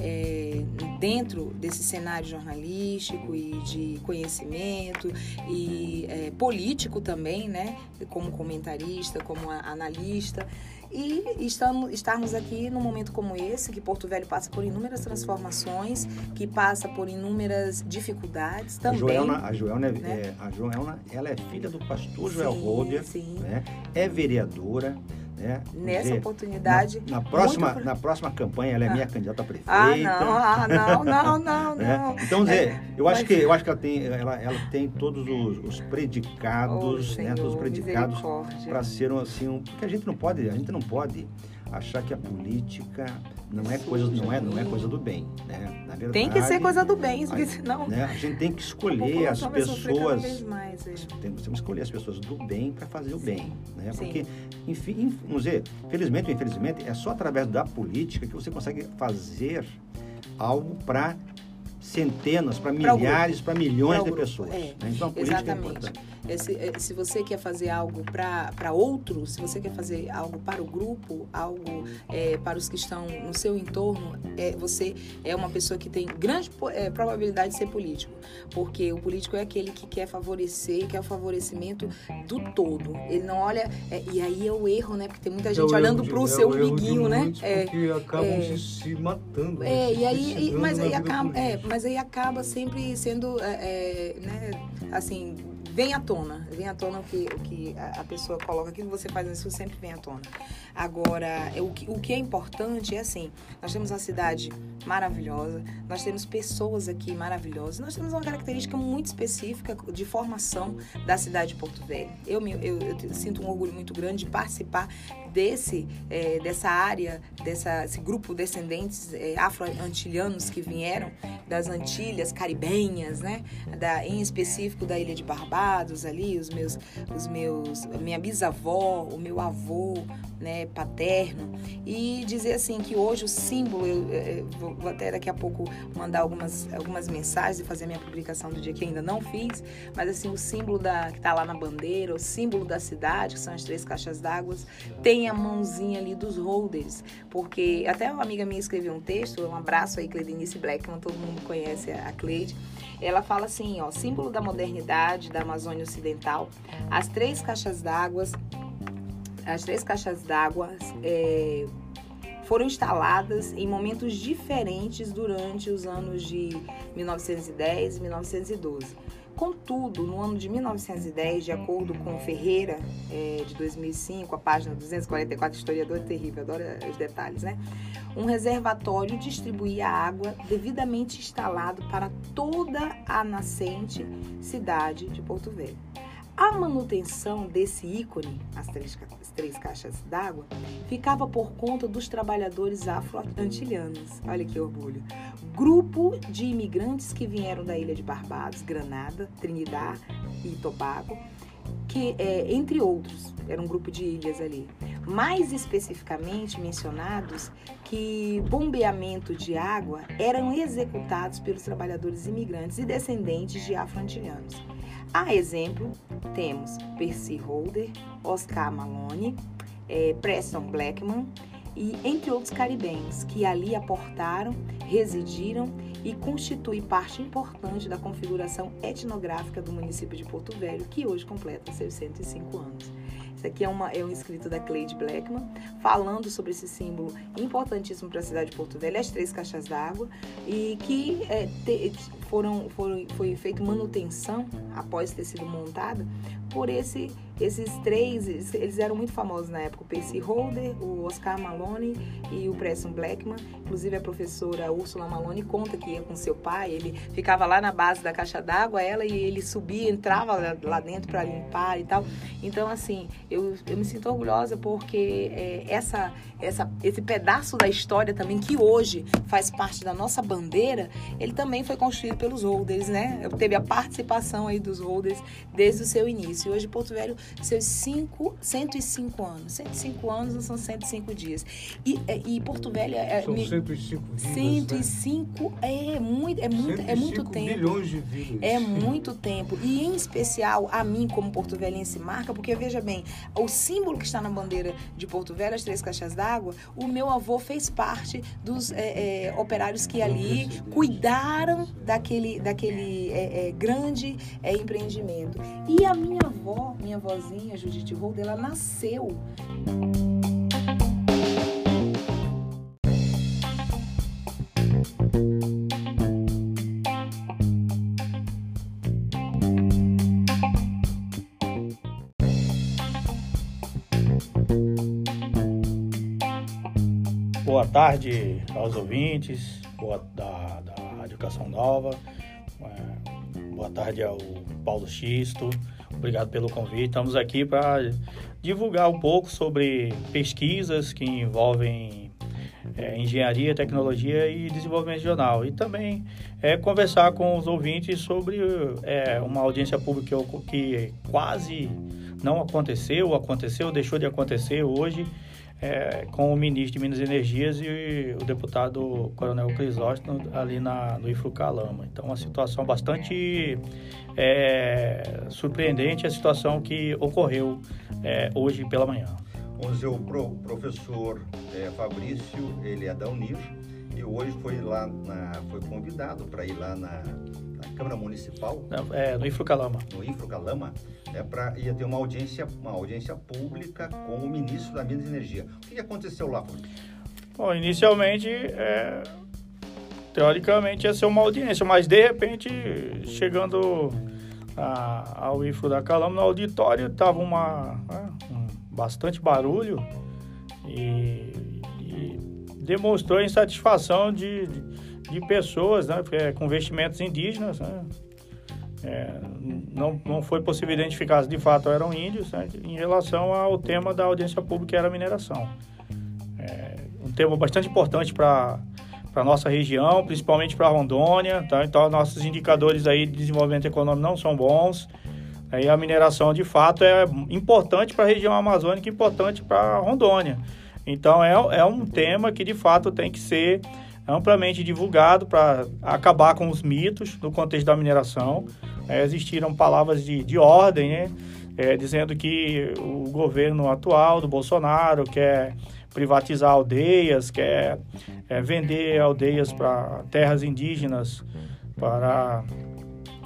É, dentro desse cenário jornalístico e de conhecimento e é, político também, né? Como comentarista, como analista. E estamos, estarmos aqui num momento como esse, que Porto Velho passa por inúmeras transformações, que passa por inúmeras dificuldades também. A Joelna, a Joelna, né? é, a Joelna ela é filha do pastor Joel Holder, né? é vereadora, né? Nessa dizer, oportunidade. Na, na próxima, muito... na próxima campanha, ela é ah. minha candidata a prefeita. Ah, não, ah, não, não, não, né? não. Então, dizer, é, eu, acho que, eu acho que ela tem, ela, ela tem todos os, os predicados, oh, né? Todos os predicados para ser assim, um, porque a gente não pode, a gente não pode achar que a política não é coisa, não é, não é coisa do bem, né? Na verdade, tem que ser coisa do bem, porque senão né? a gente tem que escolher as pessoas, mais, é. temos que escolher as pessoas do bem para fazer o bem, né? Sim. Porque, enfim, vamos dizer, felizmente ou infelizmente, é só através da política que você consegue fazer algo para centenas, para milhares, para milhões de pessoas. É, né? Então a política exatamente. é importante. Se, é, se você quer fazer algo para outro, se você quer fazer algo para o grupo, algo é, para os que estão no seu entorno, é, você é uma pessoa que tem grande é, probabilidade de ser político. Porque o político é aquele que quer favorecer, quer o favorecimento do todo. Ele não olha. É, e aí é o erro, né? Porque tem muita gente olhando para o seu umbiguinho, né? É, porque acabam se, se, matando. Né? É, e aí, e, mas, aí acaba, é, mas aí acaba sempre sendo, né? Assim vem à tona, vem à tona o que, o que a pessoa coloca, aquilo que você faz isso sempre vem à tona. Agora, é, o que, o que é importante é assim, nós temos uma cidade maravilhosa, nós temos pessoas aqui maravilhosas, nós temos uma característica muito específica de formação da cidade de Porto Velho. Eu, me, eu, eu sinto um orgulho muito grande de participar desse, é, dessa área, dessa, esse grupo descendentes é, afro-antilhanos que vieram das Antilhas caribenhas, né? Da, em específico da Ilha de Barbados ali, os meus, os meus, minha bisavó, o meu avô, né, paterno, e dizer assim que hoje o símbolo, eu, eu vou até daqui a pouco mandar algumas, algumas mensagens e fazer minha publicação do dia que ainda não fiz, mas assim, o símbolo da, que está lá na bandeira, o símbolo da cidade, que são as três caixas d'água, tem a mãozinha ali dos holders, porque até uma amiga minha escreveu um texto, um abraço aí, Cleidenice Blackman, todo mundo conhece a Cleide, ela fala assim, ó, símbolo da modernidade da Amazônia Ocidental, as três caixas d'água, as três caixas d'água é, foram instaladas em momentos diferentes durante os anos de 1910 e 1912. Contudo, no ano de 1910, de acordo com Ferreira, é, de 2005, a página 244, historiador terrível, adoro os detalhes, né? Um reservatório distribuía água devidamente instalado para toda a nascente cidade de Porto Velho. A manutenção desse ícone, as três, as três caixas d'água, ficava por conta dos trabalhadores afro-antilhanos. Olha que orgulho. Grupo de imigrantes que vieram da ilha de Barbados, Granada, Trinidad e Tobago, que, é, entre outros, era um grupo de ilhas ali. Mais especificamente mencionados que bombeamento de água eram executados pelos trabalhadores imigrantes e descendentes de afro-antilhanos. A exemplo, temos Percy Holder, Oscar Malone, é, Preston Blackman e entre outros caribenhos que ali aportaram, residiram e constitui parte importante da configuração etnográfica do município de Porto Velho, que hoje completa seus 105 anos. Isso aqui é, uma, é um escrito da Cleide Blackman, falando sobre esse símbolo importantíssimo para a cidade de Porto Velho, as três caixas d'água, e que é, te, foram, foram, foi feita manutenção após ter sido montada por esse esses três, eles eram muito famosos na época, o Percy Holder, o Oscar Malone e o Preston Blackman. Inclusive a professora Ursula Malone conta que ia com seu pai, ele ficava lá na base da caixa d'água, ela e ele subia, entrava lá dentro para limpar e tal. Então assim, eu, eu me sinto orgulhosa porque é, essa, essa, esse pedaço da história também que hoje faz parte da nossa bandeira, ele também foi construído pelos holders, né? Teve a participação aí dos holders desde o seu início. E hoje Porto Velho, seus cinco, 105 anos. 105 anos não são 105 dias. E, é, e Porto Velho... É, são me, 105 vidas, 105 né? é muito, é muito, é muito tempo. milhões de vidas. É muito tempo. E em especial a mim, como Porto Velhense, marca, porque veja bem, o símbolo que está na bandeira de Porto Velho, as três caixas d'água, o meu avô fez parte dos é, é, operários que ali cuidaram daquele, daquele é, é grande é, empreendimento. E a minha avó, minha avózinha, Judite Rolda, ela nasceu. Boa tarde aos ouvintes boa, Educação Nova. É, boa tarde ao Paulo Xisto. Obrigado pelo convite. Estamos aqui para divulgar um pouco sobre pesquisas que envolvem é, engenharia, tecnologia e desenvolvimento regional. E também é, conversar com os ouvintes sobre é, uma audiência pública que quase não aconteceu, aconteceu, deixou de acontecer hoje é, com o ministro de Minas e Energias e o deputado Coronel Crisóstomo ali na, no Ifrucalama. Então, uma situação bastante é, surpreendente a situação que ocorreu é, hoje pela manhã. Vamos dizer, o pro, professor é, Fabrício, ele é da Unir e hoje foi lá, na, foi convidado para ir lá na, Câmara Municipal. Não, é, no Ifrucalama. No Ifrucalama é para ia ter uma audiência, uma audiência pública com o ministro da Minas e Energia. O que aconteceu lá? Bom, inicialmente, é, teoricamente ia ser uma audiência, mas de repente, chegando a, ao IFRO da Calama, no auditório estava uma é, um, bastante barulho e, e, demonstrou insatisfação de, de, de pessoas, né, com vestimentos indígenas, né, é, não, não foi possível identificar se de fato eram índios né, em relação ao tema da audiência pública que era a mineração. É, um tema bastante importante para a nossa região, principalmente para Rondônia. Tá? Então, nossos indicadores aí de desenvolvimento econômico não são bons. Aí a mineração, de fato, é importante para a região amazônica, importante para Rondônia. Então, é, é um tema que, de fato, tem que ser amplamente divulgado para acabar com os mitos no contexto da mineração. É, existiram palavras de, de ordem, né? É, dizendo que o governo atual do Bolsonaro quer privatizar aldeias, quer é, vender aldeias para terras indígenas para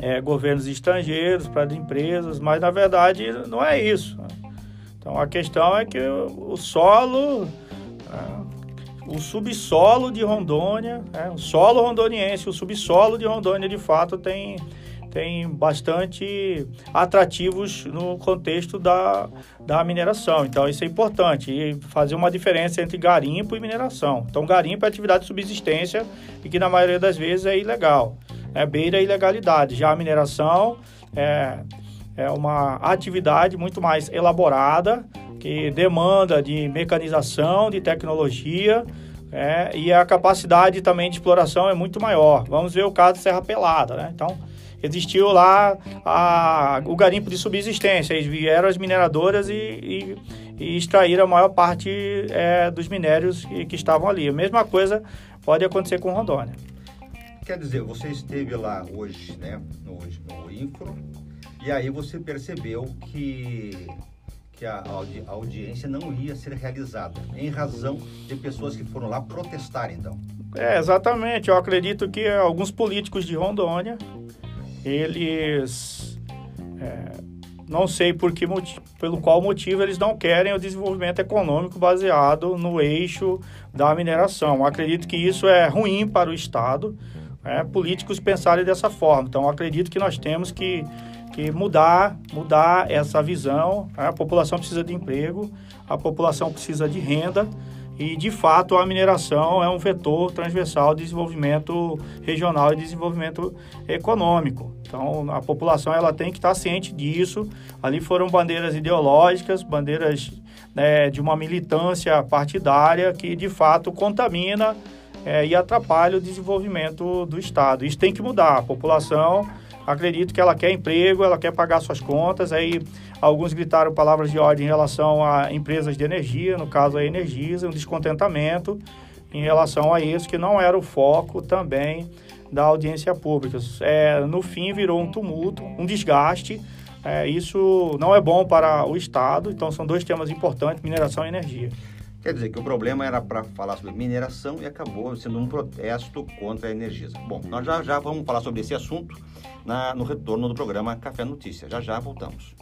é, governos estrangeiros, para empresas, mas na verdade não é isso. Então a questão é que o, solo, é, o subsolo de Rondônia, é, o solo rondoniense, o subsolo de Rondônia de fato tem tem bastante atrativos no contexto da, da mineração. Então, isso é importante. E fazer uma diferença entre garimpo e mineração. Então, garimpo é atividade de subsistência e que, na maioria das vezes, é ilegal. É beira a ilegalidade. Já a mineração é, é uma atividade muito mais elaborada, que demanda de mecanização, de tecnologia, é, e a capacidade também de exploração é muito maior. Vamos ver o caso de Serra Pelada, né? Então, existiu lá a, o garimpo de subsistência. Eles vieram as mineradoras e, e, e extraíram a maior parte é, dos minérios que, que, estavam ali. A mesma coisa pode acontecer com Rondônia. Quer dizer, você esteve lá hoje, né, no, no e aí você percebeu que que a, a audiência não ia ser realizada, em razão de pessoas que foram lá protestar, então. É, exatamente. Eu acredito que alguns políticos de Rondônia eles é, não sei por que pelo qual motivo eles não querem o desenvolvimento econômico baseado no eixo da mineração. acredito que isso é ruim para o Estado, é, políticos pensarem dessa forma. Então, acredito que nós temos que, que mudar, mudar essa visão. A população precisa de emprego, a população precisa de renda e, de fato, a mineração é um vetor transversal de desenvolvimento regional e desenvolvimento econômico. Então, a população ela tem que estar ciente disso. Ali foram bandeiras ideológicas, bandeiras né, de uma militância partidária que, de fato, contamina é, e atrapalha o desenvolvimento do Estado. Isso tem que mudar. A população acredito que ela quer emprego, ela quer pagar suas contas. Aí alguns gritaram palavras de ordem em relação a empresas de energia, no caso a Energisa, um descontentamento em relação a isso, que não era o foco também da audiência pública. É, no fim, virou um tumulto, um desgaste. É, isso não é bom para o Estado, então são dois temas importantes, mineração e energia. Quer dizer que o problema era para falar sobre mineração e acabou sendo um protesto contra a Energisa. Bom, nós já já vamos falar sobre esse assunto na, no retorno do programa Café Notícia. Já já voltamos.